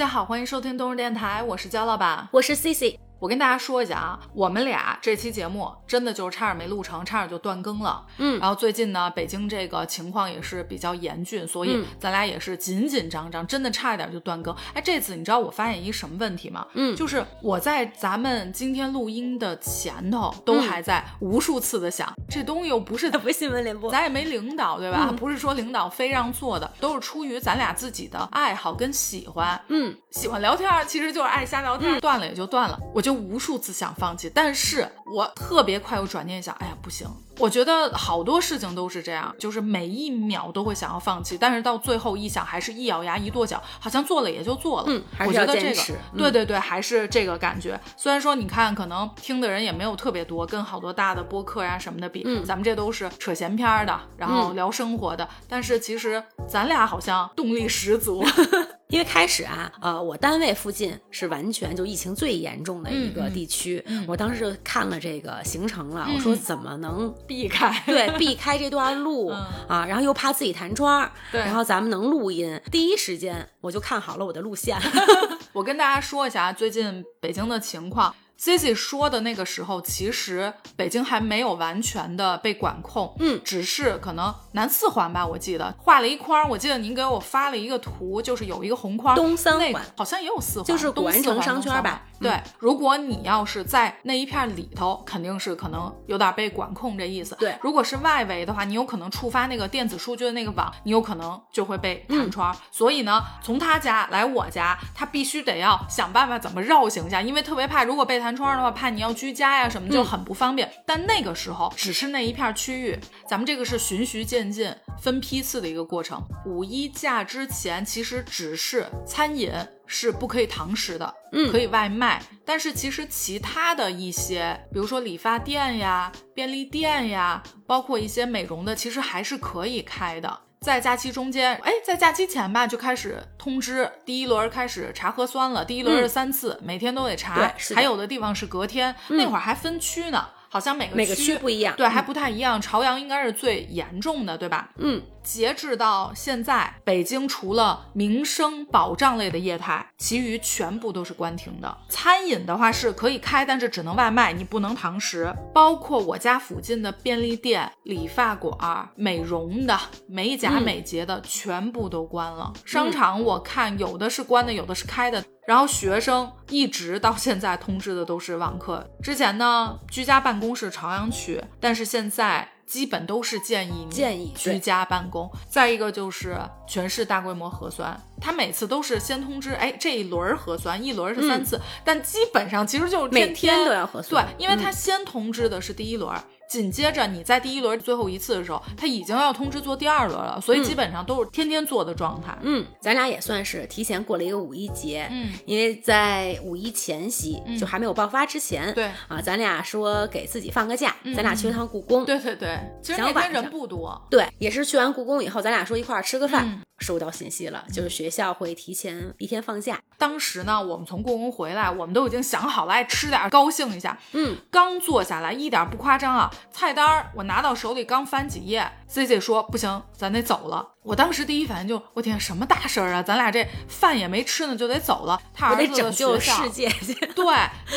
大家好，欢迎收听东日电台，我是焦老板，我是 C C。我跟大家说一下啊，我们俩这期节目真的就是差点没录成，差点就断更了。嗯，然后最近呢，北京这个情况也是比较严峻，所以咱俩也是紧紧张张，真的差一点就断更。哎，这次你知道我发现一什么问题吗？嗯，就是我在咱们今天录音的前头，都还在无数次的想，这东西又不是 不新闻联播，咱也没领导对吧？不是说领导非让做的，都是出于咱俩自己的爱好跟喜欢。嗯，喜欢聊天，其实就是爱瞎聊天，断了也就断了。我就无数次想。放弃，但是我特别快又转念想，哎呀，不行！我觉得好多事情都是这样，就是每一秒都会想要放弃，但是到最后一想，还是一咬牙一跺脚，好像做了也就做了。嗯，我觉得这个，对对对，还是这个感觉。虽然说你看，可能听的人也没有特别多，跟好多大的播客呀什么的比，咱们这都是扯闲篇的，然后聊生活的，但是其实咱俩好像动力十足。因为开始啊，呃，我单位附近是完全就疫情最严重的一个地区，我当时就看了这个行程了，我说怎么能 避开？对，避开这段路 啊，然后又怕自己弹窗，对，然后咱们能录音，第一时间我就看好了我的路线。我跟大家说一下最近北京的情况。Cici 说的那个时候，其实北京还没有完全的被管控，嗯，只是可能南四环吧，我记得画了一框，我记得您给我发了一个图，就是有一个红框，东三环好像也有四环，就是古玩城商圈吧？对，如果你要是在那一片里头，肯定是可能有点被管控这意思。对，如果是外围的话，你有可能触发那个电子数据的那个网，你有可能就会被弹窗。所以呢，从他家来我家，他必须得要想办法怎么绕行一下，因为特别怕如果被弹窗的话，怕你要。居家呀什么就很不方便，但那个时候只是那一片区域，咱们这个是循序渐进、分批次的一个过程。五一假之前，其实只是餐饮是不可以堂食的，嗯，可以外卖，但是其实其他的一些，比如说理发店呀、便利店呀，包括一些美容的，其实还是可以开的。在假期中间，哎，在假期前吧，就开始通知第一轮开始查核酸了。第一轮是三次，每天都得查。还有的地方是隔天，那会儿还分区呢。好像每个每个区不一样，对，还不太一样。朝阳应该是最严重的，对吧？嗯，截至到现在，北京除了民生保障类的业态，其余全部都是关停的。餐饮的话是可以开，但是只能外卖，你不能堂食。包括我家附近的便利店、理发馆、美容的、美甲美睫的，全部都关了。商场我看有的是关的，有的是开的。然后学生一直到现在通知的都是网课。之前呢，居家办公是朝阳区，但是现在基本都是建议建议居家办公。再一个就是全市大规模核酸，他每次都是先通知，哎，这一轮核酸一轮是三次，但基本上其实就是每天都要核酸。对，因为他先通知的是第一轮。紧接着你在第一轮最后一次的时候，他已经要通知做第二轮了，所以基本上都是天天做的状态。嗯，咱俩也算是提前过了一个五一节。嗯，因为在五一前夕，就还没有爆发之前，对啊，咱俩说给自己放个假，咱俩去一趟故宫。对对对，其实那天人不多。对，也是去完故宫以后，咱俩说一块儿吃个饭。收到信息了，就是学校会提前一天放假。当时呢，我们从故宫回来，我们都已经想好了，爱吃点，高兴一下。嗯，刚坐下来，一点不夸张啊，菜单我拿到手里，刚翻几页，C C 说不行，咱得走了。我当时第一反应就，我天，什么大事儿啊？咱俩这饭也没吃呢，就得走了。他儿子拯救世界，对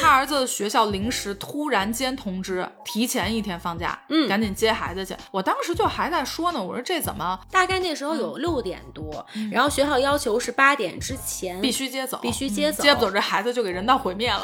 他儿子的学校临时突然间通知，提前一天放假，嗯，赶紧接孩子去。我当时就还在说呢，我说这怎么？大概那时候有六点多，然后学校要求是八点之前必须接走，必须接走，接不走这孩子就给人道毁灭了。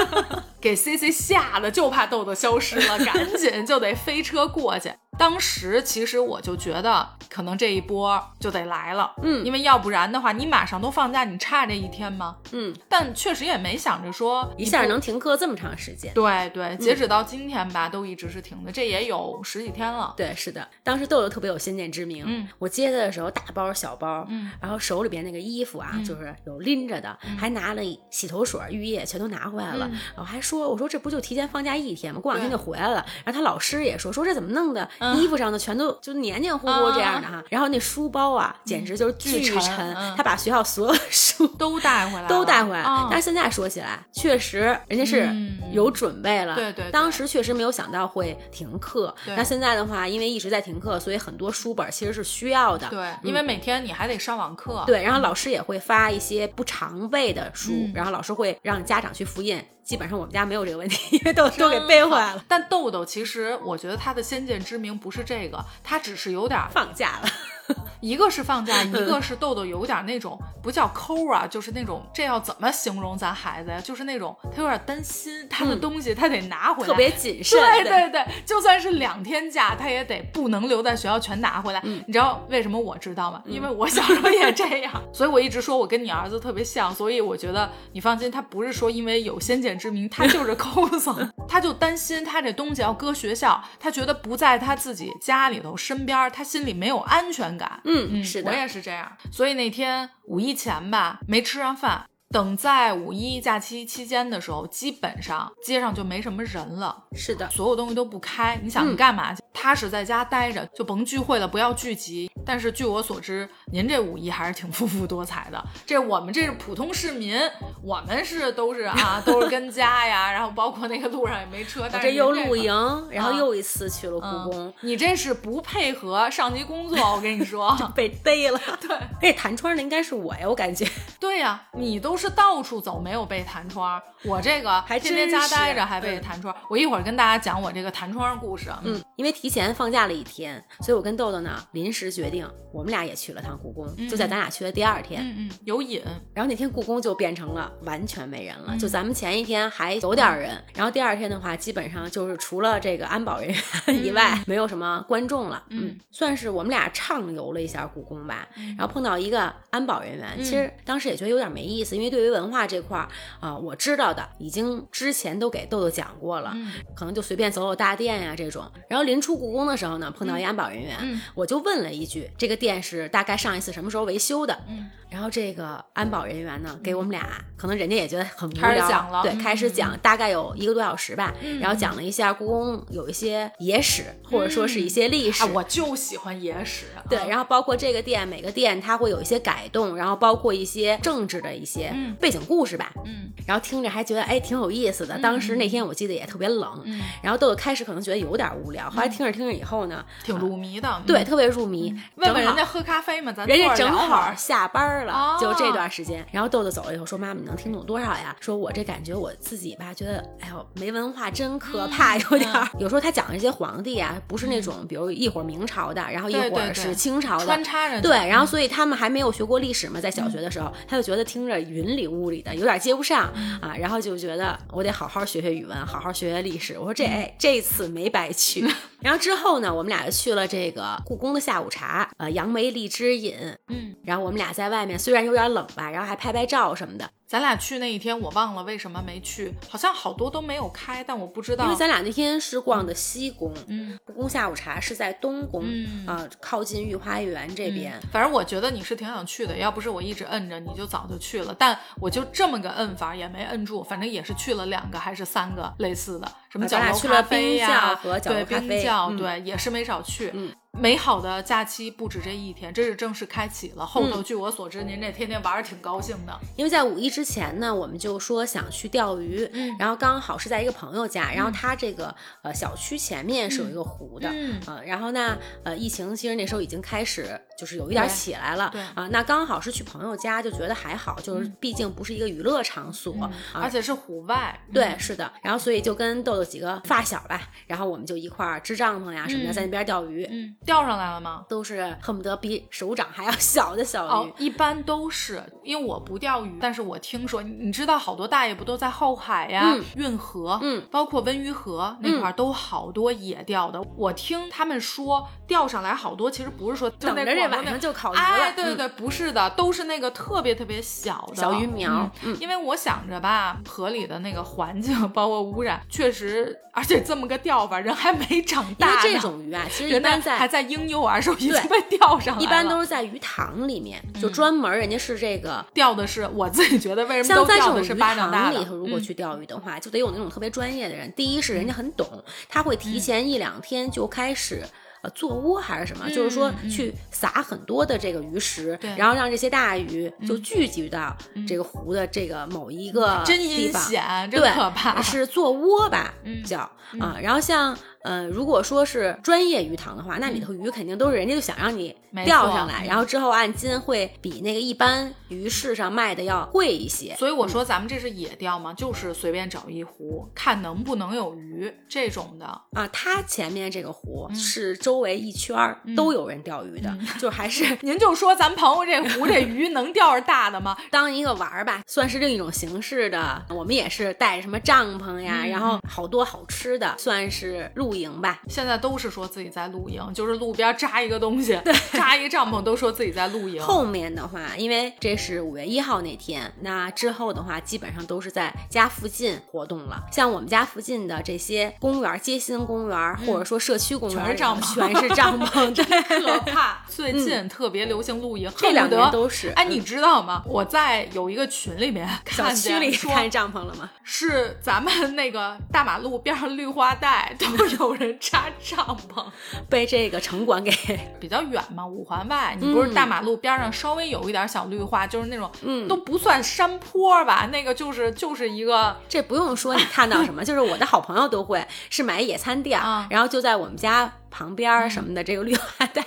给 C C 吓得就怕豆豆消失了，赶紧就得飞车过去。当时其实我就觉得，可能这一波就得来了，嗯，因为要不然的话，你马上都放假，你差这一天吗？嗯，但确实也没想着说一下能停课这么长时间。对对，截止到今天吧，都一直是停的，这也有十几天了。对，是的，当时豆豆特别有先见之明，嗯，我接他的时候大包小包，嗯，然后手里边那个衣服啊，就是有拎着的，还拿了洗头水、浴液，全都拿回来了。然后还说，我说这不就提前放假一天吗？过两天就回来了。然后他老师也说，说这怎么弄的？衣服上的全都就黏黏糊糊这样的哈。然后那书包啊，简直就是巨沉他把学校所有的书都带回来了，都带回来。啊但是现在说起来，确实人家是嗯有准备了。对对对当时确实没有想到会停课。对那现在的话，因为一直在停课，所以很多书本其实是需要的。对，因为每天你还得上网课，对，然后老师也会发一些不常备的书，嗯然后老师会让家长去复印。基本上我们家没有这个问题，因为豆都给背回来了。但豆豆其实，我觉得他的先见之明不是这个，他只是有点儿，放假了，一个是放假，一嗯个是豆豆有点那种不叫抠啊，就是那种这要怎么形容咱孩子呀？就是那种他有点担心他的东西他得拿回来，嗯特别谨慎。对对对，就算是两天假，他也得不能留在学校全拿回来。嗯你知道为什么我知道吗？因为我小时候也这样，所以我一直说我跟你儿子特别像，所以我觉得你放心，他不是说因为有先见之明，他就是抠搜，他就担心他这东西要搁学校，他觉得不在他自己家里头身边，他心里没有安全感。嗯，是的我，也是这样。所以那天五一前吧，没吃上饭。等在五一假期期间的时候，基本上街上就没什么人了，是的，所有东西都不开。你想干嘛去？踏实在家待着，就甭聚会了，不要聚集。但是据我所知，您这五一还是挺丰富多彩的。这我们这是普通市民，我们是都是啊，都是跟家呀，然后包括那个路上也没车。但是这又露营，然后啊又一次去了故嗯宫，你这是不配合上级工作，我跟你说。被逮了。对这弹窗的应该是我呀，我感觉。对呀、你都是到处走，没有被弹窗。我这个还天天家待着还被嗯弹窗。我一会儿跟大家讲我这个弹窗故事。嗯，因为提前放假了一天，所以我跟豆豆呢临时决定，我们俩也去了趟故宫，就在咱俩去的第二天。嗯嗯，有瘾。然后那天故宫就变成了完全没人了，嗯就咱们前一天还有点人，然后第二天的话，基本上就是除了这个安保人员以外，没有什么观众了。嗯，算是我们俩畅游了一下故宫吧。嗯然后碰到一个安保人员，其实当时也觉得有点没意思，因为对于文化这块儿啊、我知道的已经之前都给豆豆讲过了，嗯可能就随便走走大殿呀、这种。然后临出故宫的时候呢，碰到一安保人员，嗯我就问了一句：“这个殿是大概上一次什么时候维修的？”嗯然后这个安保人员呢，给我们俩，可能人家也觉得很无聊，对，嗯开始讲，大概有一个多小时吧，嗯然后讲了一下故宫有一些野史，或者说是一些历史。啊，我就喜欢野史。对，啊然后包括这个店，每个店它会有一些改动，然后包括一些政治的一些嗯背景故事吧，嗯然后听着还觉得哎挺有意思的。当时那天我记得也特别冷，嗯，然后豆豆开始可能觉得有点无聊，后来听着听着以后呢，挺入迷的。对，嗯，特别入迷。问问人家喝咖啡吗？咱人家正好下班了，哦就这段时间。然后豆豆走了以后说：“妈妈，你能听懂多少呀？”说我这感觉我自己吧，觉得哎呦没文化真可怕，有点儿。有时候他讲的这些皇帝啊，不是那种比如一会儿明朝的，然后一会儿是清朝的穿。插着对，然后所以他们还没有学过历史嘛，在小学的时候，他就觉得听着云里雾里的，有点接不上啊，然后就觉得我得好好学学语文，好好学学历史。我说这哎这次没白去。然后之后呢，我们俩就去了这个故宫的下午茶，呃，杨梅荔枝饮，嗯，然后我们俩在外面，虽然有点冷吧，然后还拍拍照什么的。咱俩去那一天，我忘了为什么没去，好像好多都没有开，但我不知道。因为咱俩那天是逛的西宫，嗯故宫下午茶是在东宫，嗯啊、靠近御花园这边。嗯反正我觉得你是挺想去的，要不是我一直摁着，你就早就去了。但我就这么个摁法也没摁住，反正也是去了两个还是三个类似的，什么角楼去了咖啡冰呀、窖对冰窖，嗯对，也是没少去。嗯美好的假期不止这一天，这是正式开启了。后嗯。头据我所知，您这天天玩儿挺高兴的。因为在五一之前呢，我们就说想去钓鱼，嗯。然后刚好是在一个朋友家，然后他这个呃小区前面是有一个湖的，嗯。呃，然后呢，呃，疫情其实那时候已经开始就是有一点对起来了，对啊、那刚好是去朋友家，就觉得还好，就是毕竟不是一个娱乐场所，啊，而且是户外，对，是的，然后所以就跟豆豆几个发小吧，然后我们就一块儿支帐篷呀什么的，嗯。在那边钓鱼，嗯，钓上来了吗？都是恨不得比手掌还要小的小鱼。哦，一般都是，因为我不钓鱼，但是我听说，你你知道好多大爷不都在后海呀、嗯运河，嗯，包括温榆河那块儿都好多野钓的。我听他们说，钓上来好多，其实不是说就等着这晚上就烤鱼了，哎，对对嗯对，不是的，都是那个特别特别小的小鱼苗因为我想着吧，河里的那个环境包括污染，确实，而且这么个钓法，人还没长大呢，为这种鱼啊，其实一人般在。在婴幼儿时候已经对被钓上来了，一般都是在鱼塘里面，就嗯。专门人家是这个钓的是我自己觉得为什么像都钓的是巴掌大里头，如果嗯去钓鱼的话，就得有那种特别专业的人。第一是人家很懂，他会提前一两天就开始。呃做窝还是什么，就是说去撒很多的这个鱼食，然后让这些大鱼就聚集到这个湖的这个某一个真地方，险，真可怕，是做窝吧，叫啊，然后像。呃，如果说是专业鱼塘的话，那里头鱼肯定都是人家就想让你钓上来，然后之后按斤会比那个一般鱼市上卖的要贵一些。所以我说咱们这是野钓嘛，就是随便找一湖，看能不能有鱼这种的啊。它前面这个湖是周围一圈都有人钓鱼的，就还是您就说咱朋友这湖这鱼能钓着大的吗？当一个玩儿吧，算是另一种形式的。我们也是带什么帐篷呀，然后好多好吃的，算是露。露营吧，现在都是说自己在露营，就是路边扎一个东西，扎一个帐篷，都说自己在露营。后面的话，因为这是五月一号那天，那之后的话，基本上都是在家附近活动了。像我们家附近的这些公园，街心公园或者说社区公园，全是帐篷，全是帐篷，真可怕。最近特别流行露营，这两年都是。哎，你知道吗？我在有一个群里面，小区里开帐篷了吗？是咱们那个大马路边上绿化带都有。有人扎帐篷，被这个城管给 比较远嘛，五环外，你不是大马路边上稍微有一点小绿化，就是那种，嗯，都不算山坡吧，那个就是就是一个，这不用说，你看到什么，就是我的好朋友都会是买野餐垫，然后就在我们家旁边什么的这个绿化带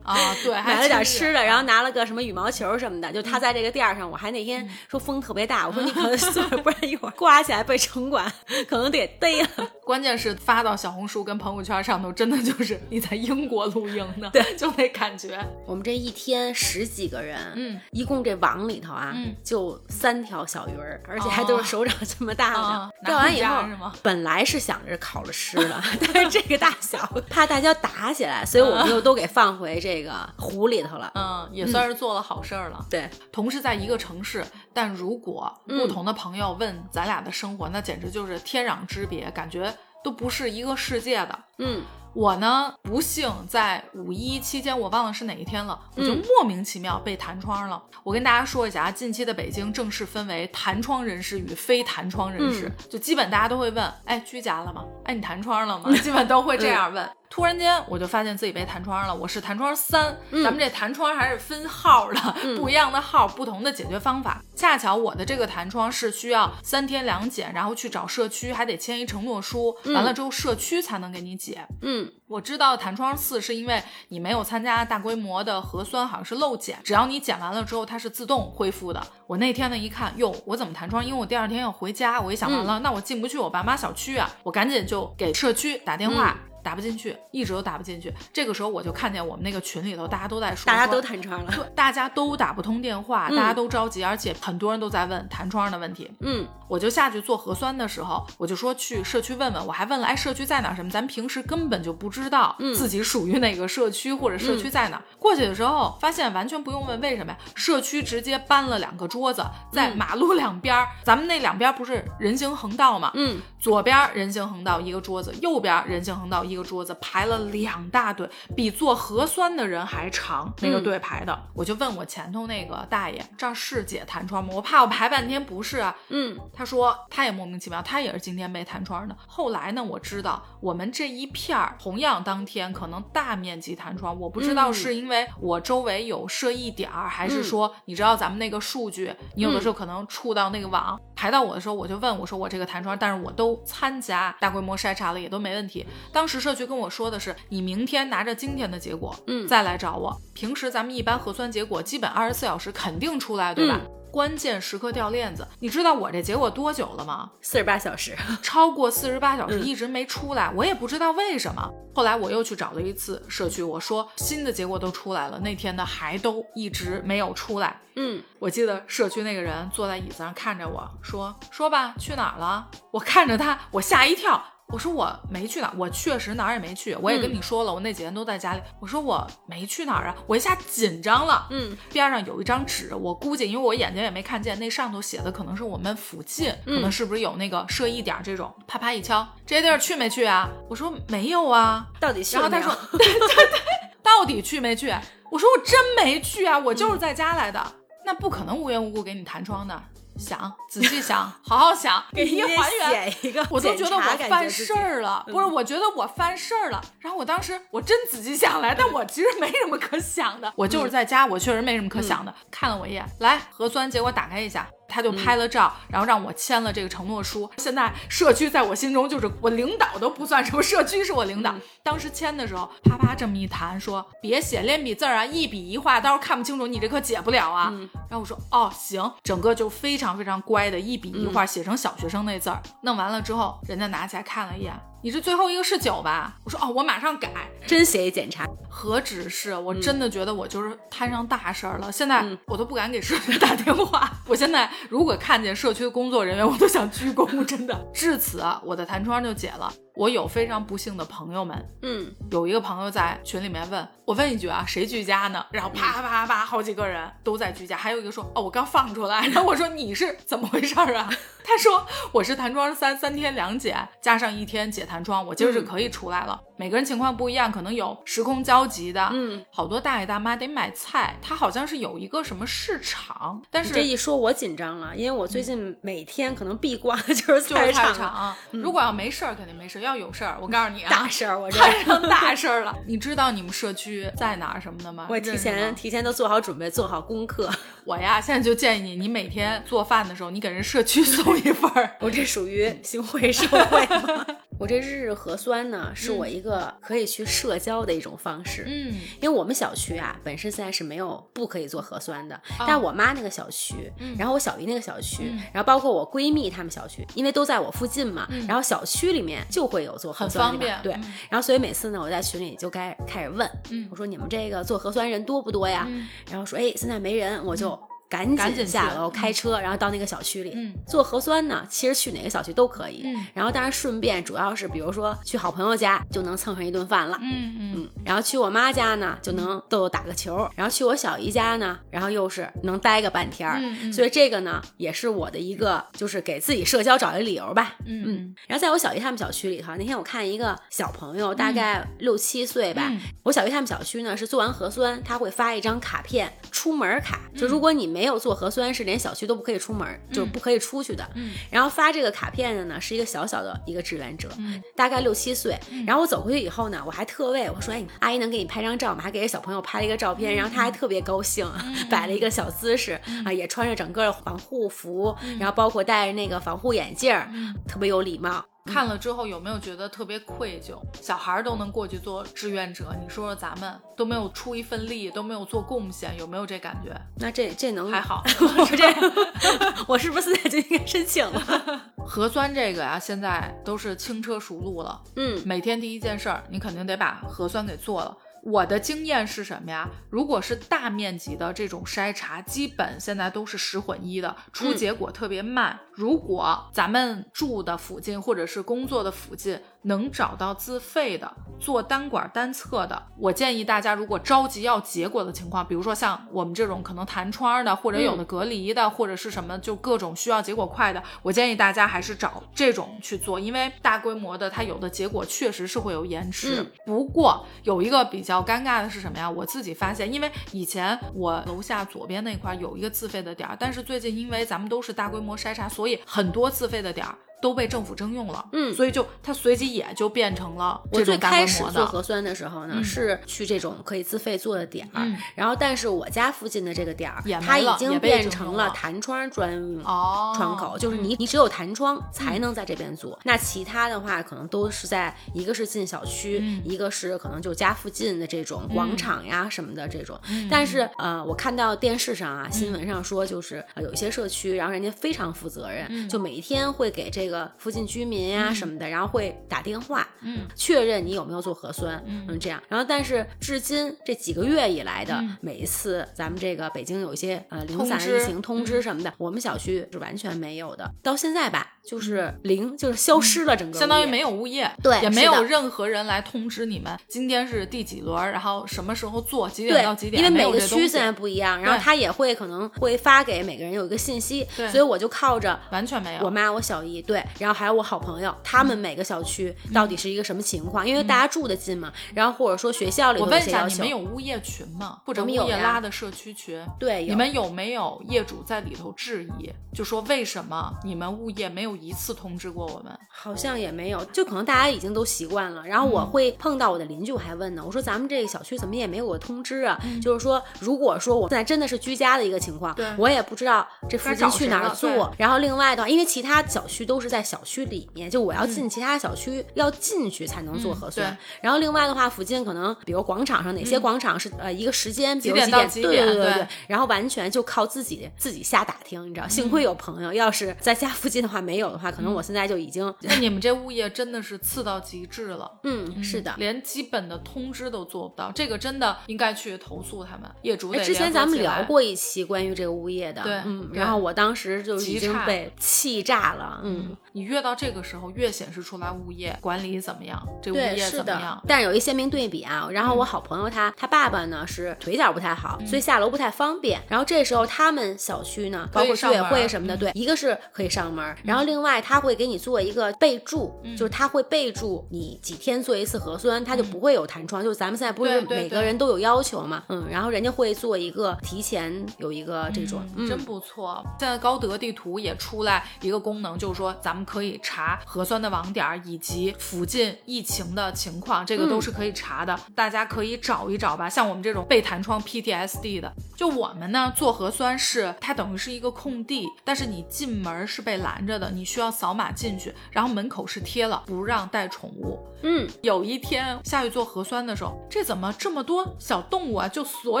啊，对，买了点吃的，然后拿了个什么羽毛球什么的，就他在这个店上。我还那天说风特别大，我说你可 能不然一会儿刮起来被城管可能得逮了。关键是发到小红书跟朋友圈上头，真的就是你在英国露营呢，对，就那感觉。我们这一天十几个人，嗯，一共这网里头啊，就三条小鱼儿，而且还都是手掌这么大的。钓完以后，本来是想着烤了吃的，但是这个大小怕大家打起来，所以我们就都给放回这。这个湖里头了，嗯，也算是做了好事儿了。对，同是在一个城市，但如果不同的朋友问咱俩的生活，那简直就是天壤之别，感觉都不是一个世界的。嗯。我呢，不幸在五一期间，我忘了是哪一天了，我就莫名其妙被弹窗了。我跟大家说一下啊，近期的北京正式分为弹窗人士与非弹窗人士，就基本大家都会问，哎，居家了吗？哎，你弹窗了吗？基本都会这样问。突然间，我就发现自己被弹窗了。我是弹窗三，咱们这弹窗还是分号的，不一样的号，不同的解决方法。恰巧我的这个弹窗是需要三天两检，然后去找社区，还得签一承诺书，完了之后社区才能给你解。嗯。我知道弹窗四是因为你没有参加大规模的核酸，好像是漏检，只要你检完了之后，它是自动恢复的。我那天呢一看，哟，我怎么弹窗？因为我第二天要回家，我一想完了，那我进不去我爸妈小区啊，我赶紧就给社区打电话。打不进去，一直都打不进去。这个时候我就看见我们那个群里头，大家都在说，大家都弹窗了，大家都打不通电话，大家都着急，而且很多人都在问弹窗的问题。嗯，我就下去做核酸的时候，我就说去社区问问，我还问了，哎，社区在哪？什么？咱平时根本就不知道自己属于哪个社区或者社区在哪。过去的时候发现完全不用问，为什么呀？社区直接搬了两个桌子在马路两边，咱们那两边不是人行横道吗？嗯，左边人行横道一个桌子，右边人行横道一个桌子排。了两大队，比做核酸的人还长，那个队排的，我就问我前头那个大爷，这是姐弹窗吗？我怕我排半天不是啊。嗯，他说他也莫名其妙，他也是今天被弹窗的。后来呢，我知道我们这一片儿同样当天可能大面积弹窗，我不知道是因为我周围有设一点儿，还是说你知道咱们那个数据，你有的时候可能触到那个网排到我的时候，我就问我说我这个弹窗，但是我都参加大规模筛查了，也都没问题。当时社区跟我说的。是你明天拿着今天的结果，嗯，再来找我。平时咱们一般核酸结果基本二十四小时肯定出来，对吧？关键时刻掉链子。你知道我这结果多久了吗？四十八小时，超过四十八小时一直没出来，我也不知道为什么。后来我又去找了一次社区，我说新的结果都出来了，那天呢还都一直没有出来。嗯，我记得社区那个人坐在椅子上看着我说：“说吧，去哪儿了？”我看着他，我吓一跳。我说我没去哪，我确实哪儿也没去。我也跟你说了，我那几天都在家里。我说我没去哪儿啊，我一下紧张了。嗯，边上有一张纸，我估计因为我眼睛也没看见，那上头写的可能是我们附近，可能是不是有那个设一点这种。啪啪一敲，这些地儿去没去啊？我说没有啊，到底去然后他说 对对对，到底去没去？我说我真没去啊，我就是在家来的，那不可能无缘无故给你弹窗的。想，仔细想，好好想，给你还原。写一个，我都觉得我犯事儿了，嗯不是？我觉得我犯事儿了。然后我当时我真仔细想来，但我其实没什么可想的。我就是在家，我确实没什么可想的。看了我一眼，来核酸结果打开一下。他就拍了照，然后让我签了这个承诺书。现在社区在我心中就是我领导都不算什么，社区是我领导。当时签的时候，啪啪这么一弹，说别写练笔字儿啊，一笔一画，到时候看不清楚，你这可解不了啊。然后我说哦行，整个就非常非常乖的一笔一画写成小学生那字儿。弄完了之后，人家拿起来看了一眼，你这最后一个是九吧？我说哦，我马上改。真写一检查，何止是我真的觉得我就是摊上大事儿了。现在我都不敢给社区 打电话。我现在如果看见社区的工作人员，我都想鞠躬，真的。至此，我的弹窗就解了。我有非常不幸的朋友们，嗯，有一个朋友在群里面问我问一句啊，谁居家呢？然后啪啪啪啪，好几个人都在居家，还有一个说哦，我刚放出来。然后我说你是怎么回事儿啊？他说我是弹窗三三天两检，加上一天解弹窗，我今儿是可以出来了。每个人情况不一样，可能有时空交集的，嗯，好多大爷大妈得买菜，他好像是有一个什么市场，但是这一说我紧张了，因为我最近每天可能必挂的就是就是菜市场，场。如果要没事儿，肯定没事儿；要有事儿，我告诉你啊，大事儿，我这摊上 大事儿了。你知道你们社区在哪儿什么的吗？我提前提前都做好准备，做好功课。我呀，现在就建议你，你每天做饭的时候，你给人社区 送一份儿。我这属于行贿受贿吗？我这日日核酸呢，是我一个可以去社交的一种方式。嗯因为我们小区啊，本身现在是没有不可以做核酸的，但我妈那个小区，然后我小姨那个小区，嗯然后包括我闺蜜她们小区，因为都在我附近嘛，然后小区里面就会有做核酸的对，很方便对然后所以每次呢，我在群里就该开始问，嗯我说你们这个做核酸人多不多呀？嗯然后说哎现在没人，我就赶赶紧下楼开车，然后到那个小区里、嗯做核酸呢。其实去哪个小区都可以，嗯然后当然顺便主要是比如说去好朋友家就能蹭上一顿饭了。嗯嗯嗯，然后去我妈家呢，就能逗逗打个球；然后去我小姨家呢，然后又是能待个半天所以这个呢，也是我的一个，就是给自己社交找一个理由吧。嗯嗯然后在我小姨他们小区里头，那天我看一个小朋友，大概六七岁吧。嗯我小姨他们小区呢是做完核酸，他会发一张卡片，出门卡。嗯就如果你没有做核酸，是连小区都不可以出门，就是不可以出去的。嗯。然后发这个卡片的呢是一个小小的一个志愿者，嗯。大概六七岁。然后我走过去以后呢，我还特为我说，哎，阿姨能给你拍张照吗？还给这小朋友拍了一个照片，然后他还特别高兴，摆了一个小姿势啊，也穿着整个防护服，然后包括戴着那个防护眼镜儿，特别有礼貌。看了之后有没有觉得特别愧疚？小孩儿都能过去做志愿者，你说说咱们都没有出一份力，都没有做贡献，有没有这感觉？那这这能还好，我 这我是不是现在就应该申请了？核酸这个呀，现在都是轻车熟路了。嗯每天第一件事儿，你肯定得把核酸给做了。我的经验是什么呀？如果是大面积的这种筛查，基本现在都是十混一的，出嗯结果特别慢。如果咱们住的附近或者是工作的附近能找到自费的做单管单测的，我建议大家如果着急要结果的情况，比如说像我们这种可能弹窗的，或者有的隔离的，或者是什么就各种需要结果快的，我建议大家还是找这种去做，因为大规模的它有的结果确实是会有延迟。嗯不过有一个比较尴尬的是什么呀？我自己发现，因为以前我楼下左边那块有一个自费的点儿，但是最近因为咱们都是大规模筛查，所以很多自费的点儿。都被政府征用了，嗯所以就它随即也就变成了我最开始。做核酸的时候呢，嗯是去这种可以自费做的点儿，嗯然后但是我家附近的这个点儿它已经变成了了弹窗专用。哦，窗口就是你，你只有弹窗才能在这边做。那其他的话，可能都是在一个是进小区，嗯一个是可能就家附近的这种广场呀什么的这种。嗯但是呃，我看到电视上啊、新闻上说，就是、呃、有一些社区，然后人家非常负责任，嗯就每一天会给这个附近居民呀、什么的，然后会打电话，嗯。确认你有没有做核酸，嗯，这样。然后，但是至今这几个月以来的、嗯。每一次，咱们这个北京有一些呃零散疫情通知什么的，我们小区是完全没有的。到现在吧，就是零，就是消失了整个、相当于没。有物业，对也没有任何人来通知你们今天是第几轮，然后什么时候做，几点到几，点，因为每个区现在不一样，然后他也会可能会发给每个人有一个信息，对所以我就靠着完全没有。我妈、我小姨，对，然后还有我好朋友，他们每个小区到底是是一个什么情况，因为大家住的近嘛，然后或者说学校里我问一些要求你们。有物业群吗？或者物业拉的社区群？对，你们有没有业主在里头质疑，就说为什么你们物业没有一次通知过我们？好像也没有，就可能大家已经都习惯了。然后嗯我会碰到我的邻居，我还问呢，我说咱们这个小区怎么也没有个通知啊？嗯就是说，如果说我现在真的是居家的一个情况，我也不知道这附近去哪儿该找谁了坐。然后另外的话，因为其他小区都是在小区里面，就我要进其他小区、要进去才能做核酸。嗯然后另外的话，附近可能比如广场上哪些广场是、呃一个时间，比如几点到几对点对对对对，然后完全就靠自己自己瞎打听，你知道？幸亏有朋友，要是在家附近的话没有的话，可能我现在就已经那你们这物业真的是次到极致了。嗯是的。连基本的通知都做不到，这个真的应该去投诉他们业主之前咱们聊过一期关于这个物业的，对嗯，然后我当时就已经被气炸了，嗯，你越到这个时候，越显示出来物业管理怎么样，这物，业怎么样。。但是有一鲜明对比啊，然后我好朋友他他爸爸呢是腿脚不太好，所以下楼不太方便。然后这时候他们小区呢，包括居委会什么的，对，一个是可以上门，然后另外他会给你做一个备注，就是他会备注你几天做一次核酸，他就不会有弹窗。就是咱们现在不是每个人都有要求嘛，嗯，然后人家会做一个提前有一个这种，嗯真不错。现在高德地图也出来一个功能，就是说咱们可以查核酸的网点儿以及附近疫情的情况，这个都是可以查的。大家可以找一找吧。像我们这种被弹窗 PTSD 的，就我们呢做核酸是它等于是一个空地，但是你进门是被拦着的，你需要扫码进去，然后门口是贴了不让带宠物。嗯，有一天下去做核酸的时候，这怎么这么多小动物啊？就所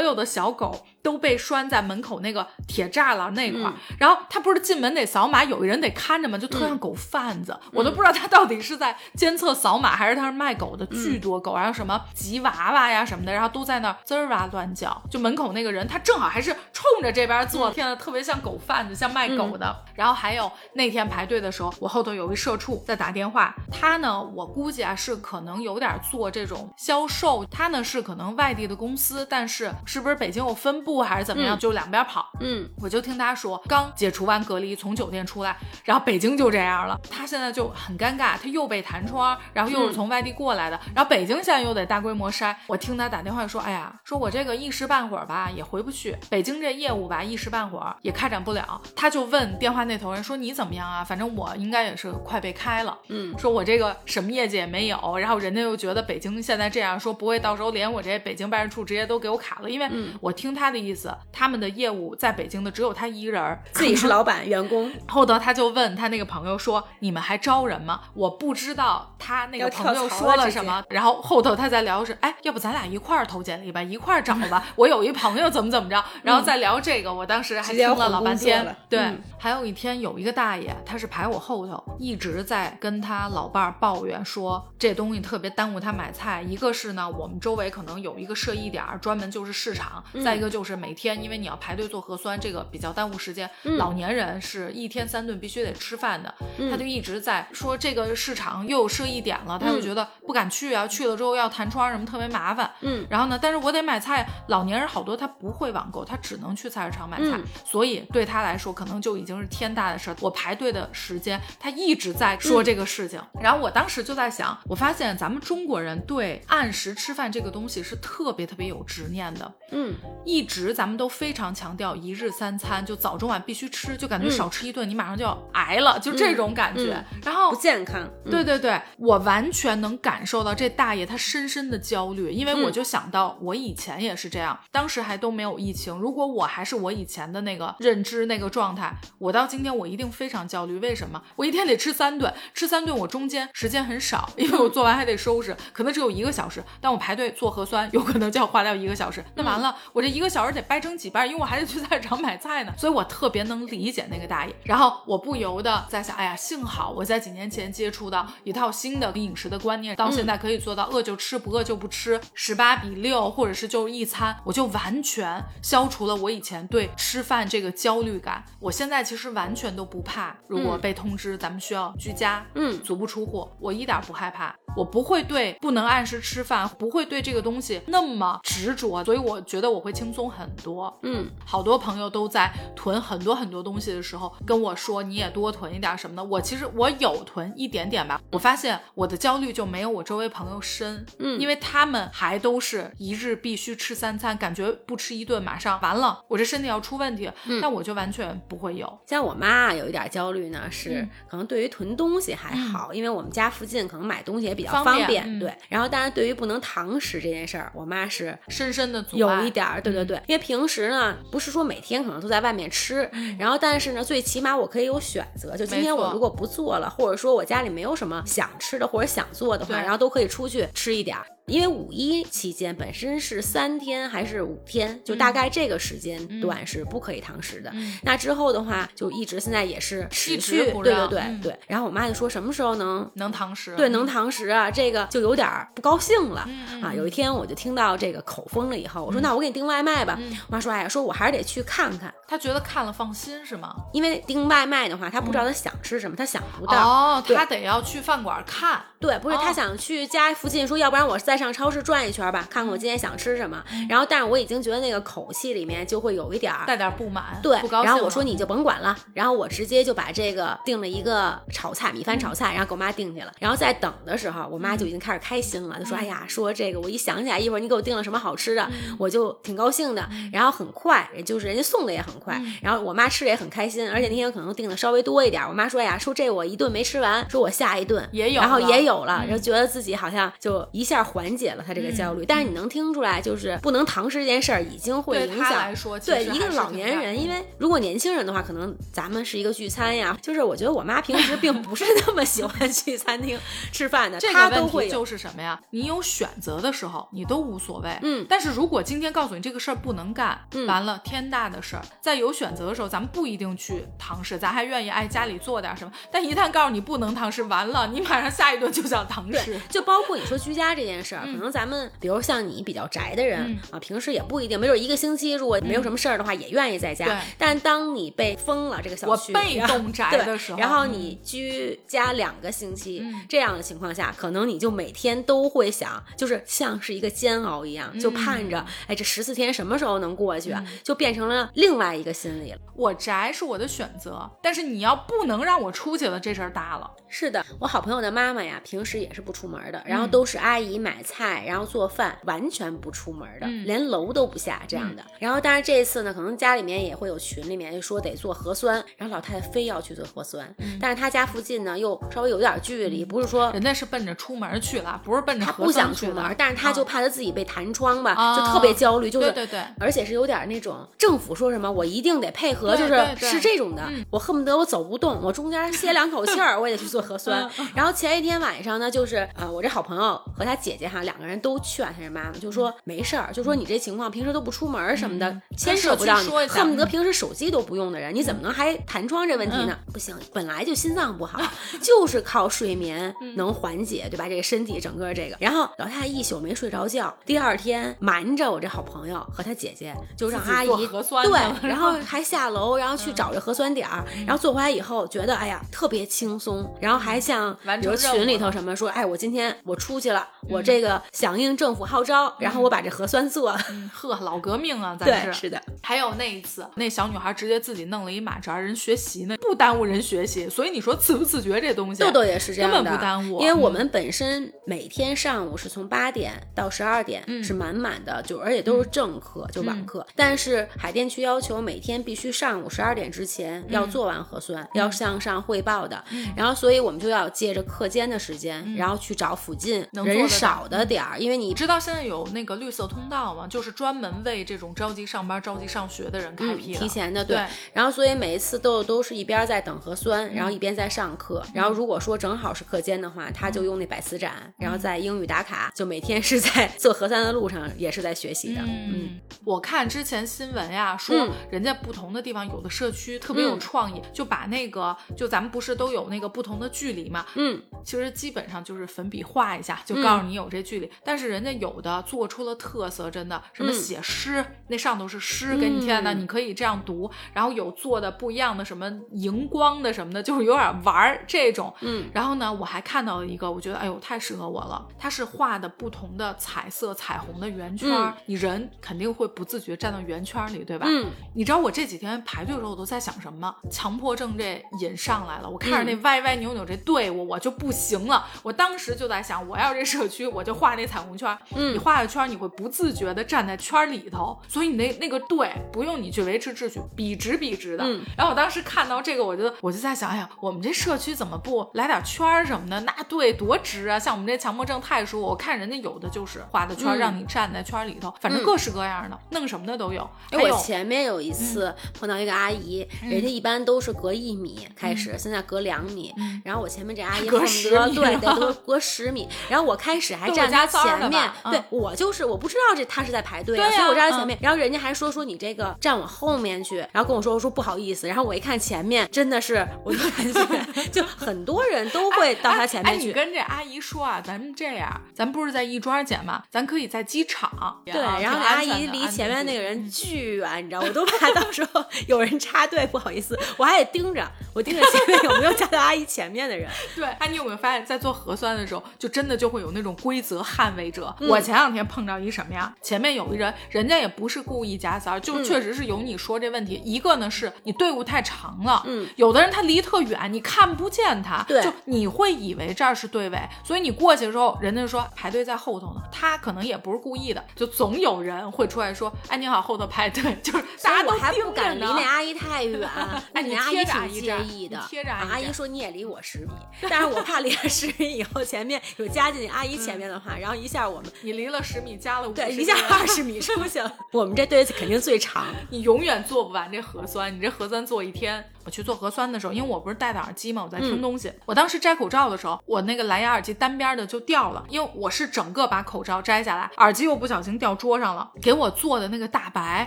有的小狗都被拴在门口那个铁栅栏那块儿，然后他不是进门得扫码，有一人得看着吗？就特像狗贩子，我都不知道他到底是在监测扫码，还是他是卖狗的，巨多狗，然后什么吉娃娃呀什么的，然后都在那儿滋儿哇乱叫。就门口那个人，他正好还是冲着这边坐，天呐，特别像狗贩子，像卖狗的。然后还有那天排队的时候，我后头有一社畜在打电话，他呢，我估计啊是可能有点做这种销售，他呢是可能外地的公司，但是是不是北京有分部还是怎么样，就两边跑。嗯，我就听他说，刚解除完隔离，从酒店出来，然后北京就这样了，他现在就很尴尬，他又被弹窗，然后又是从外地过来的，然后北京现在又得大规模筛。我听他打电话说，哎呀，说我这个一时半会儿吧也回不去，北京这业务吧一时半会儿也开展不了。他就问电话那头人说你怎么样啊？反正我应该也是快被开了，嗯，说我这个什么业绩也没有，然后人家又觉得北京现在这样，说不会到时候连我这北京办事处直接都给我卡了，因为我听他的意思，他们的业务在北京的只有他一人儿，自己是老板 员工，后头他就问他那个朋友说：“你们还招人吗？”我不知道他那个朋友说了什么。然后后头他在聊是：“哎，要不咱俩一块儿投简历吧，一块儿找吧。我有一朋友怎么怎么着。”然后再聊这个，我当时还听了老半天。对，嗯还有一天有一个大爷，他是排我后头，一直在跟他老伴儿抱怨说这东西特别耽误他买菜。一个是呢，我们周围可能有一个设一点儿专门就是市场；嗯再一个就是每天因为你要排队做核酸，这个比较耽误时间。嗯老年人是一天三顿必须得吃饭的，他就一直在说这个市场又有设一点了，他就觉得不敢去啊，去了之后要弹窗什么特别麻烦。嗯，然后呢，但是我得买菜，老年人好多他不会网购，他只能去菜市场买菜，嗯所以对他来说可能就已经是天大的事儿。我排队的时间，他一直在说这个事情，然后我当时就在想，我发现咱们中国人对按时吃饭这个东西是特别特别有执念的，嗯，一直咱们都非常强调一日三餐，就早中晚必须吃，就感觉少吃一顿你马上就要挨了，就这种感觉。嗯然后不健康，嗯对对对，我完全能感受到这大爷他深深的焦虑，因为我嗯就想到我以前也是这样，当时还都没有疫情。如果我还是我以前的那个认知那个状态，我到今天我一定非常焦虑。为什么？我一天得吃三顿，吃三顿我中间时间很少，因为我做完还得收拾，可能只有一个小时。但我排队做核酸，有可能就要花掉一个小时。那完了，我这一个小时得掰成几半，因为我还得去菜市场买菜呢。所以我特别能理解那个大爷。然后我不由得在想，哎呀，幸好我在几年前接触到一套新的饮食的观念，到现在可以做到饿就吃，不饿就不吃，十八比六，或者是就是一餐，我就完全消除了我以前对吃饭这个焦虑感。我现在其实完全都不怕，如果被通知咱们需要居家，嗯足不出户，我一点不害怕。我不会对不能按时吃饭，不会对这个东西那么执着，所以我觉得我会轻松很很多。嗯，好多朋友都在囤很多很多东西的时候跟我说，你也多囤一点什么的。我其实我有囤一点点吧，我发现我的焦虑就没有我周围朋友深，嗯因为他们还都是一日必须吃三餐，感觉不吃一顿马上完了，我这身体要出问题。嗯但我就完全不会有。像我妈有一点焦虑呢，是嗯可能对于囤东西还好，因为我们家附近可能买东西也比较方方便，嗯对。然后，当然对于不能堂食这件事儿，我妈是深深的阻有一点儿，对对对，因为平时呢，不是说每天可能都在外面吃，嗯然后但是呢，最起码我可以有选择，就今天我如果不做了，或者说我家里没有什么想吃的或者想做的话，然后都可以出去吃一点儿。因为五一期间本身是三天还是五天，就大概这个时间段是不可以堂食的。嗯那之后的话，就一直现在也是持续，对对对、嗯对。然后我妈就说什么时候能能堂食，对，能堂食啊，这个就有点儿不高兴了、嗯啊。有一天我就听到这个口风了以后，我说、那我给你订外卖吧。妈说哎呀，说我还是得去看看，她觉得看了放心是吗？因为订外卖的话，她不知道她想吃什么，她想不到。哦，对他得要去饭馆看。对，不是他哦想去家附近说，要不然我再上超市转一圈吧，看看我今天想吃什么。然后，但是我已经觉得那个口气里面就会有一点儿带点不满，对不高，兴。然后我说你就甭管了，然后我直接就把这个订了一个炒菜，米饭炒菜，然后给我妈订去了。然后在等的时候，我妈就已经开始开心了，就说：“哎呀，说这个我一想起来，一会儿你给我订了什么好吃的，我就挺高兴的。”然后很快，就是人家送的也很快，然后我妈吃的也很开心，而且那天可能订的稍微多一点。我妈说：“哎呀，说这我一顿没吃完，说我下一顿也有然后也有了，嗯然后觉得自己好像就一下缓解了他这个焦虑。但是你能听出来，就是不能堂食这件事儿已经会影响他来说，对一个老年人，因为如果年轻人的话，可能咱们是一个聚餐呀，就是我觉得我妈平时并不是那么喜欢去餐厅吃饭的，这她都会有。个问题就是什么呀？你有选择的时候，你都无所谓。嗯但是如果今天告诉你这个事儿不能干，嗯完了天大的事儿，在有选择的时候，咱们不一定去堂食，咱还愿意爱家里做点什么。但一旦告诉你不能堂食，完了你马上下一顿就想堂食对。，就包括你说居家这件事儿，可能咱们比如像你比较宅的人、嗯啊，平时也不一定，没准一个星期如果没有什么事儿的话，也愿意在家。对但当你被封了这个小我区，被动宅的时候然后嗯你居家两个星期、嗯这样的情况下，可能你就每天都会想，就是像是一个煎熬一样，就盼着，哎，这十四天什么时候能过去啊？就变成了另外一个心理了。我宅是我的选择，但是你要不能让我出去了，这事儿大了。是的，我好朋友的妈妈呀，平时也是不出门的，然后嗯。都是阿姨买菜，然后做饭，完全不出门的，嗯。连楼都不下这样的。然后，但是这次呢，可能家里面也会有群里面就说得做核酸，然后老太太非要去做核酸，嗯。但是她家附近呢又稍微有点距离，不是说人家是奔着出门去了，不是奔着核她不想出门，但是她就啊。怕她自己被弹窗吧，啊就特别焦虑，就是对对。对，而且是有点那种政府说什么我一定得配合，就是是这种的嗯，我恨不得我走不动，我中间歇两口气儿，我也得去做核酸。嗯。然后前一天晚上呢，就是呃，我这好朋友和他姐姐哈两个人都劝他这妈妈，就说没事儿，就说你这情况平时都不出门什么的，牵涉不到你，恨不得平时手机都不用的人，你怎么能还弹窗这问题呢？不行，本来就心脏不好，就是靠睡眠能缓解，对吧？这个身体整个这个，然后老太太一宿没睡着觉，第二天瞒着我这好朋友和他姐姐，就让阿姨核酸对，然后还下楼，然后去找这核酸点儿，然后做回来以后觉得哎呀特别轻松，然后还像比如完成任务群里头了什么说，哎我今天我出去了，我这个响应政府号召，然后我把这核酸做 呵，老革命啊，咱对，是。是的，还有那一次，那小女孩直接自己弄了一马扎，人学习呢，不耽误人学习。所以你说自不自觉这东西，豆豆也是这样的，根本不耽误因为我嗯们本身每天上午是从八点到十二点嗯。是满满的，就而且都是正课，就网课。但是海淀区要求每天必须上午十二点之前要做完核酸，要向上汇报的。然后，所以我们就要借着课间的时间，然后去找附近人少的点儿，因为你你知道现在有那个绿色通道吗？就是专门为这种着急上班、着急上学的人开嗯辟的。提前的对，然后所以每一次都都是一边在等核酸，然后一边在上课。然后如果说正好是课间的话，他就用那百词斩，然后在英语打卡，就每天是在做核酸的路上也是在学习的。嗯，我看之前新闻呀，说嗯人家不同的地方有的社区特别有嗯创意，就把那个就咱们不是都有那个不同的距离嘛？嗯其实基本上就是粉笔画一下，就告诉你有这这剧里，但是人家有的做出了特色，真的什么嗯写诗，那上头是诗给你贴的，嗯你可以这样读，然后有做的不一样的什么荧光的什么的，就是有点玩儿这种。嗯然后呢，我还看到了一个，我觉得哎呦太适合我了，它是画的不同的彩色彩虹的圆圈你人肯定会不自觉站到圆圈里，对吧？嗯，你知道我这几天排队的时候，我都在想什么？强迫症这瘾上来了，我看着那嗯歪歪扭扭这队伍，我就不行了。我当时就在想，我要是这社区，我就画那彩虹圈。嗯你画个圈，你会不自觉的站在圈里头，所以你那那个队不用你去维持秩序，笔直笔直的。嗯然后我当时看到这个，我就我就在想，哎呀，我们这社区怎么不来点圈儿什么的？那队多直啊！像我们这强迫症太舒服，我看人家有的就是画的圈，嗯让你站在圈里头，反正嗯各式各样的，弄什么的都有。哎，我前面有一次碰到一个阿姨，人家一般都是隔一米开始，现在隔两米。嗯然后我前面这 阿姨隔恨不10米得对，了得隔隔十米。然后我开始还站她加塞儿的前面对我就是我不知道这他是在排队啊，对呀所以我站在前嗯面。然后人家还说说你这个站我后面去，然后跟我说我说不好意思。然后我一看前面真的是，我就感觉 就很多人都会到他前哎，你面去。跟这阿姨说啊，咱们这样，咱不是在亦庄捡吗？咱可以在机场。对，啊然后阿姨离前面那个。人巨远，你知道，我都怕到时候有人插队，不好意思，我还得盯着，我盯着前面有没有站在阿姨前面的人。对，哎，你有没有发现，在做核酸的时候，就真的就会有那种规则捍卫者？嗯我前两天碰到一什么呀？前面有一人，人家也不是故意加塞儿，就嗯确实是有你说这问题。一个呢是你队伍太长了，嗯，有的人他离特远，你看不见他，对就你会以为这儿是队尾，所以你过去的时候，人家说排队在后头呢，他可能也不是故意的，就总有人会出来说，哎，你好，后头排队，就是大家都我还不敢离那阿姨太远，哎你那阿姨贴着阿挺介意的。贴着阿姨说你也离我十米，但是我怕离了十米以后前面有加进阿姨前面的话，然后一下我们你离了十米，加了五对一下二十米出去了，我们这队肯定最长。你永远做不完这核酸，你这核酸做一天。我去做核酸的时候，因为我不是戴的耳机嘛，我在听东西。我当时摘口罩的时候，我那个蓝牙耳机单边的就掉了，因为我是整个把口罩摘下来，耳机又不小心掉桌上了，给我做的那个大白。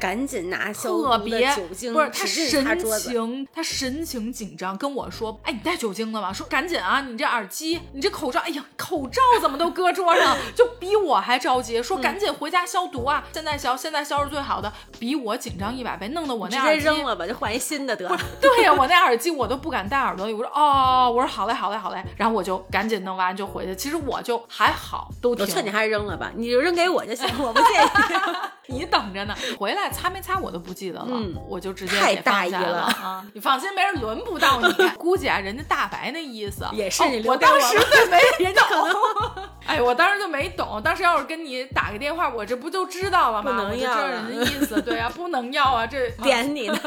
赶紧拿消特别酒精，不是他神。情，他神情紧张，跟我说：“哎，你带酒精了吗？”说赶紧啊，你这耳机，你这口罩，哎呀，口罩怎么都搁桌上？就比我还着急，说赶紧回家消毒啊！现在消，现在消是最好的，比我紧张一百倍，弄得我直那耳机接扔了吧，就换一新的得了。我那耳机我都不敢戴耳朵里。我说哦，我说好嘞，好嘞，好嘞，然后我就赶紧弄完就回去。其实我就还好，都挺。我劝你还是扔了吧，你就扔给我就行，我不介意。你等着呢，回来擦没擦我都不记得了，嗯我就直接太给大意了啊！你放心，没人轮不到你。估计啊，人家大白那意思也是哦你我我当时了就没 人家可能哎，我当时就没懂，当时要是跟你打个电话，我这不就知道了吗？不能我就知要人家意思，对啊、不能要啊，这点你呢。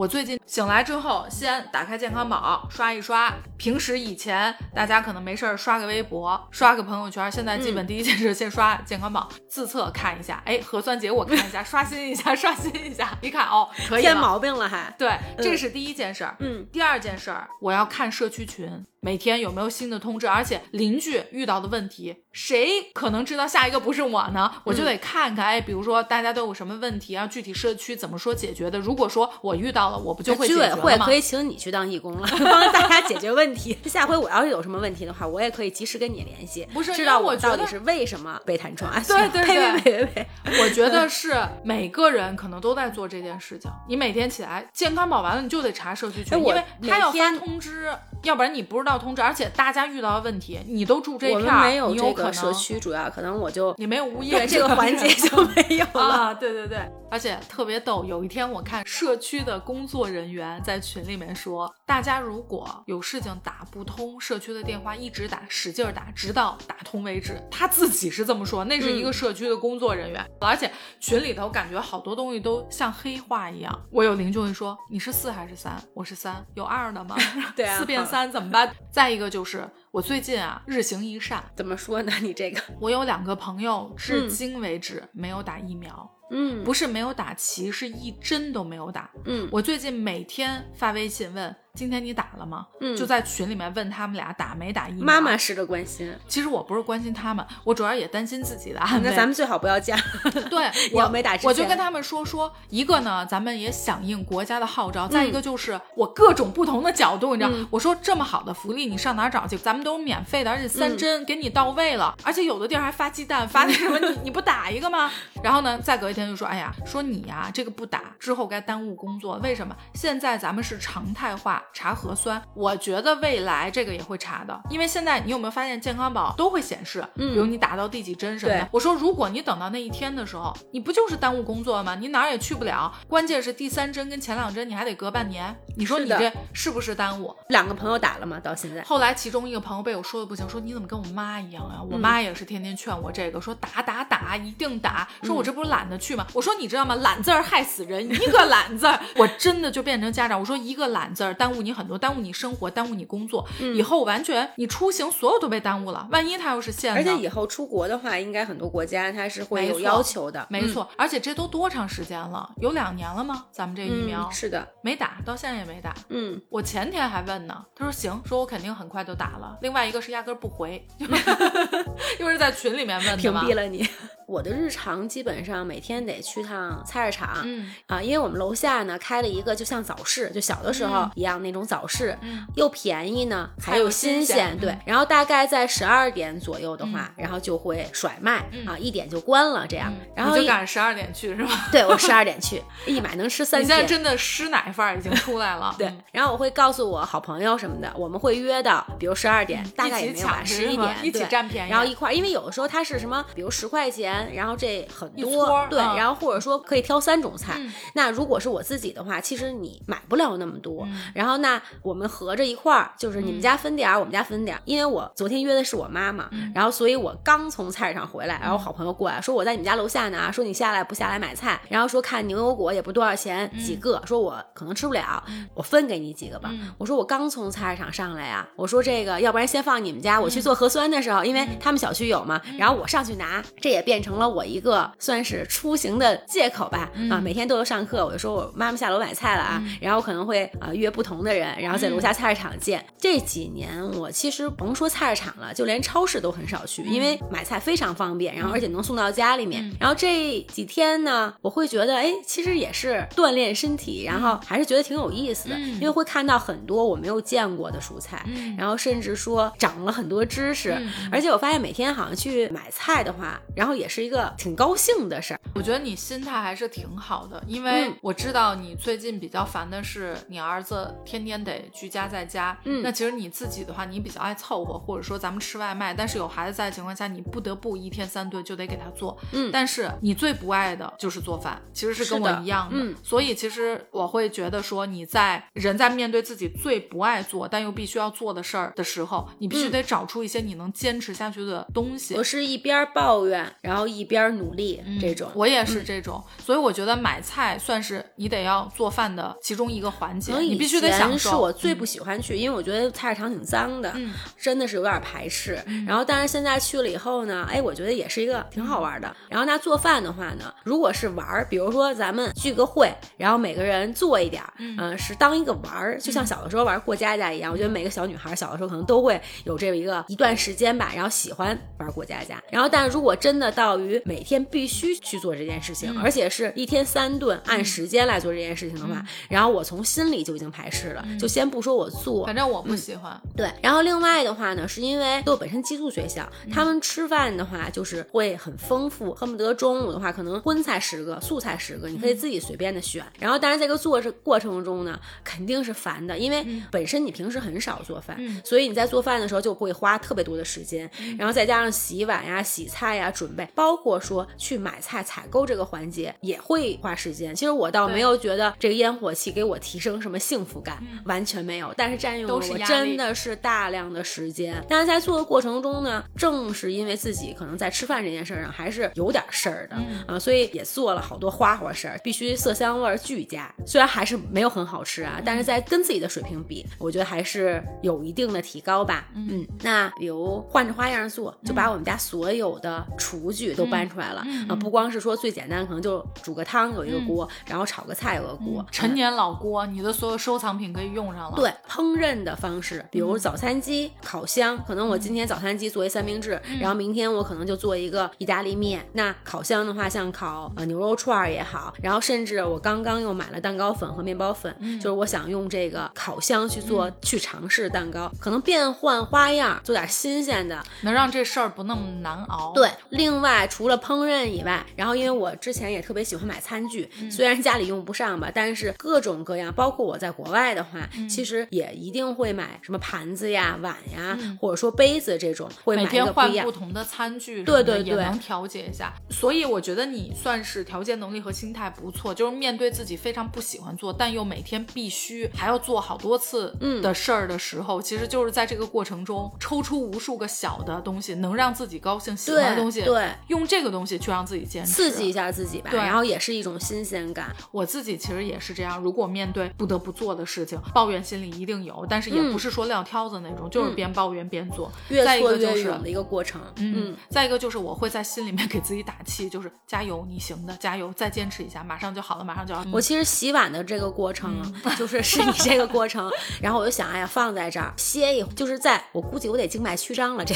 对我最近醒来之后，先打开健康宝刷一刷。平时以前大家可能没事儿刷个微博、刷个朋友圈，现在基本第一件事先刷健康宝，自测看一下，哎，核酸结果看一下，刷新一下，刷新一下，一看哦，可以了。添毛病了还。对，这是第一件事儿。嗯，第二件事儿，我要看社区群，每天有没有新的通知，而且邻居遇到的问题，谁可能知道下一个不是我呢？我就得看看，哎，比如说大家都有什么问题啊，具体社区怎么说解决的。如果说我遇到了，我不就会解居委会可？以请你去当义工了，帮大家解决问题。下回我要是有什么问题的话，我也可以及时跟你联系，不是知道我到底是为什么被弹窗啊？对对对对呸呸呸呸！我觉得是每个人可能都在做这件事情。你每天起来健康宝完了，你就得查社区群，因为他要发通知，要不然你不知道通知。而且大家遇到的问题，你都住这我片儿，们没有你可能这个社，区，主要可能我就你没有物业对这个环节就 没有了。啊，对对对，而且特别逗。有一天我看社区的工作人员在群里面说，大家如果有事情打不通社区的电话，一直打，使劲儿打，直到打通为止。他自己是这么说，那是一个社区的工作人员，而且群里头感觉好多东西都像黑话一样。我有邻居会说，你是四还是三？我是三，有二的吗？对啊四变三怎么办？再一个就是我最近啊日行一善，怎么说呢？你这个，我有两个朋友至嗯今为止没有打疫苗。嗯不是没有打齐，是一针都没有打。嗯，我最近每天发微信问今天你打了吗？嗯就在群里面问他们俩打没打疫苗。妈妈，式的关心。其实我不是关心他们，我主要也担心自己的安危。那咱们最好不要这样。对 要我没打我就跟他们说说，一个呢，咱们也响应国家的号召；再嗯一个就是我各种不同的角度，你知道，我说这么好的福利，你上哪儿找去？咱们都是免费的，而且嗯三针给你到位了，而且有的地儿还发鸡蛋，发那什么，你你不打一个吗？然后呢，再隔一天就说，哎呀，说你呀、这个不打之后该耽误工作，为什么？现在咱们是常态化查核酸，我觉得未来这个也会查的，因为现在你有没有发现健康宝都会显示，比如你打到第几针什么的。我说，如果你等到那一天的时候，你不就是耽误工作吗？你哪儿也去不了，关键是第三针跟前两针你还得隔半年，你说你这是不是耽误？两个朋友打了吗？到现在。后来其中一个朋友被我说的不行，说你怎么跟我妈一样啊？我嗯妈也是天天劝我这个，说打打打，一定打。说嗯我这不是懒得去吗？我说你知道吗？懒字儿害死人，一个懒字儿，我真的就变成家长。我说一个懒字儿耽误你很多，耽误你生活，耽误你工作，以后完全你出行所有都被耽误了。万一他要是限的，而且以后出国的话，应该很多国家它是会有要求的。没错，而且这都多长时间了？有两年了吗？咱们这疫嗯，苗、嗯，是的，没打，到现在也没打。嗯，我前天还问呢，他说行，说我肯定很快就打了。另外一个是压根儿不回，又是在群里面问的屏。蔽了你。我的日常基本上每天得去趟菜市场，嗯啊，因为我们楼下呢开了一个就像早市，就小的时候嗯一样那种早市，嗯又便宜呢，还有新新鲜对嗯。然后大概在十二点左右的话，然后就会甩卖、嗯啊，一点就关了这样。然后就赶上十二点去是吧？对我十二 点去，一买能吃三天。你现在真的师奶范儿已经出来了。对嗯，然后我会告诉我好朋友什么的，我们会约到，比如十二点，大概也没有吧，十一点，一起对占便宜然后一块儿，因为有的时候它是什么，比如十块钱，然后这很多，对，嗯然后或者说可以挑三种菜。嗯那如果是我自己的话，其实你买不了那么多。嗯然后那我们合着一块儿，就是你们家分点儿，我们家分点儿。因为我昨天约的是我妈妈，嗯然后所以我刚从菜市场回来，然后我好朋友过来说我在你们家楼下呢，说你下来不下来买菜，然后说看牛油果也不多少钱，几个，说我可能吃不了，我分给你几个吧。嗯我说我刚从菜市场上来呀，我说这个要不然先放你们家，我去做核酸的时候，因为他们小区有嘛，然后我上去拿，这也变成了我一个算是出行的借口吧。啊，每天都有上课，我就说我妈妈下楼买菜了啊，然后可能会啊约不同的人，然后在楼下菜市场见。这几年我其实甭说菜市场了，就连超市都很少去，因为买菜非常方便，然后而且能送到家里面。然后这几天呢，我会觉得哎，其实也是锻炼身体，然后还是觉得挺有意思的，因为会看到很多我没有见过的蔬菜，嗯然后甚至说长了很多知识，而且我发现每天好像去买菜的话，然后也是一个挺高兴的事儿。我觉得你心态还是挺好的，因为嗯我知道你最近比较烦的是你儿子天天得居家在家。嗯那其实你自己的话，你比较爱凑合，或者说咱们吃外卖，但是有孩子在的情况下，你不得不一天三顿就得给他做。嗯但是你最不爱的就是做饭，其实是跟我一样的。嗯所以其实我会觉得说，你在人在面对自己最不爱做但又必须要做的事儿的时候，你必须嗯得找出一些你能坚持下去的东西。我是一边抱怨，然后一边努力、这种。我也是这种，所以我觉得买菜算是你得要做饭的其中一个环节，可能以你必须得享受。是我最不喜欢去，因为我觉得菜市场挺脏的，嗯真的是有点排斥。然后，但是现在去了以后呢，哎，我觉得也是一个挺好玩的。然后那做饭的话呢，如果是玩儿，比如说咱们聚个会，然后每个人做一点儿，嗯、是当一个玩儿，就像小的时候玩过家家一样。我觉得每个小女孩小的时候可能都会有这么一个一段时间吧，然后喜欢玩过家家。然后，但是如果真的到于每天必须去做这件事情，而且是一天三顿按时间来做这件事情的话，然后我从心里就已经排斥了。就先不说我做，反正我不喜欢。对，然后另外的话呢，是因为我本身寄宿学校，嗯。他们吃饭的话就是会很丰富，恨不得中午的话可能荤菜十个，素菜十个，你可嗯以自己随便的选。然后，但是这个做这过程中呢，肯定是烦的，因为本身你平时很少做饭，嗯。所以你在做饭的时候就会花特别多的时间，然后再加上洗碗呀、洗菜呀、准备，包括说去买菜、采购这个环节也会花时间。其实我倒没有觉得这个烟火气给我提升什么幸福感，完全没有，但是占用了我真的是大量的时间。但是在做的过程中呢，正是因为自己可能在吃饭这件事儿上还是有点事儿的、啊，所以也做了好多花活事儿，必须色香味儿俱佳。虽然还是没有很好吃啊，但是在跟自己的水平比，我觉得还是有一定的提高吧。嗯，那比如换着花样做，就把我们家所有的厨具具都搬出来了、嗯嗯啊，不光是说最简单，可能就煮个汤有一个锅，然后炒个菜有个锅，陈年老锅，你的所有收藏品可以用上了。，对烹饪的方式，比如早餐机、烤箱，可能我今天早餐机做一三明治，然后明天我可能就做一个意大利面。那烤箱的话，像烤呃牛肉串儿也好，然后甚至我刚刚又买了蛋糕粉和面包粉，就是我想用这个烤箱去做、去尝试蛋糕，可能变换花样，做点新鲜的。能让这事儿不那么难熬。对，另外除了烹饪以外，然后因为我之前也特别喜欢买餐具，虽然家里用不上吧，但是各种各样，包括我在国外的话，其实也一定会买什么盘子呀、碗呀，或者说杯子这种，会买一每天个不一样换不。同的餐具，对对对也能调节一下。所以我觉得你算是调节能力和心态不错，就是面对自己非常不喜欢做，但又每天必须还要做好多次嗯的事儿的时候，其实就是在这个过程中抽出无数个小的东西，能让自己高兴、喜欢的东西，对，用这个东西去让自己坚持，刺激一下自己吧，对然后也是一种新鲜感。我自己其实也是这样，如果面对不得不做的事情，抱怨心里一定有，但是也嗯不是说撂挑子那种，就是边抱怨边做。越再一挫个就是越勇的一个过程。嗯，再一个就是我会在心里面给自己打气，就是加油，你行的，加油，再坚持一下，马上就好了，马上就好了。我其实洗碗的这个过程，嗯就是 是你这个过程，然后我就想，哎呀，放在这儿歇一会儿，就是在我估计我得静脉曲张了，这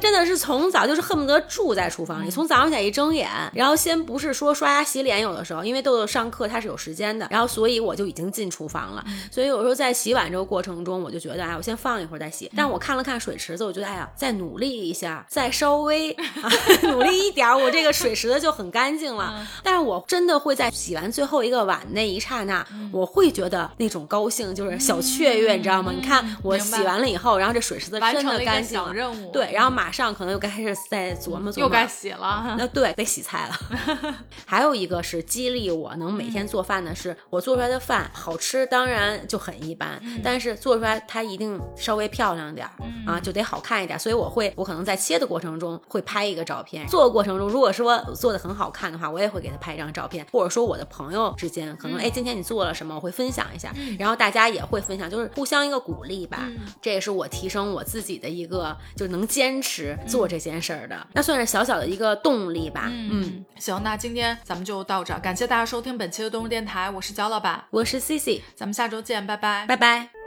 真的是从早就是恨不得住在厨房里，从早上起来一睁眼，然后先不是说刷牙洗脸，有的时候因为豆豆上课他是有时间的，然后所以我就已经进厨房了，所以有时候在洗碗这个过程中，我就觉得，哎，我先放一会儿再洗。但我看了看水池子，我觉得，哎呀，再努力一下，再稍微、啊、努力一点儿，我这个水池子就很干净了。但是我真的会在洗完最后一个碗那一刹那，我会觉得那种高兴，就是小雀跃，你知道吗？你看我洗完了以后，然后这水池子真的干净了，对，然后马上可能又开始在琢磨琢磨，又该洗了。那对，得洗菜了。还有一个是激励我能每天做饭的是，我做出来的饭好吃，当然就很一般，但是做出来它一定稍微漂亮点儿、啊，就得好看一点。所以我会，我可能在切的过程中会拍一个照片，做的过程中如果说做的很好看的话，我也会给他拍一张照片，或者说我的朋友之间可能哎今天你做了什么，我会分享一下，然后大家也会分享，就是互相一个鼓励吧。这也是我提升我自己的一个就能坚持做这件事儿的，那算是小小的一个动力吧。嗯，行，那今天咱们就到这儿，感谢大家收听本期的动物电台，我是焦老板，我是 C C，咱们下周见，拜拜。拜拜。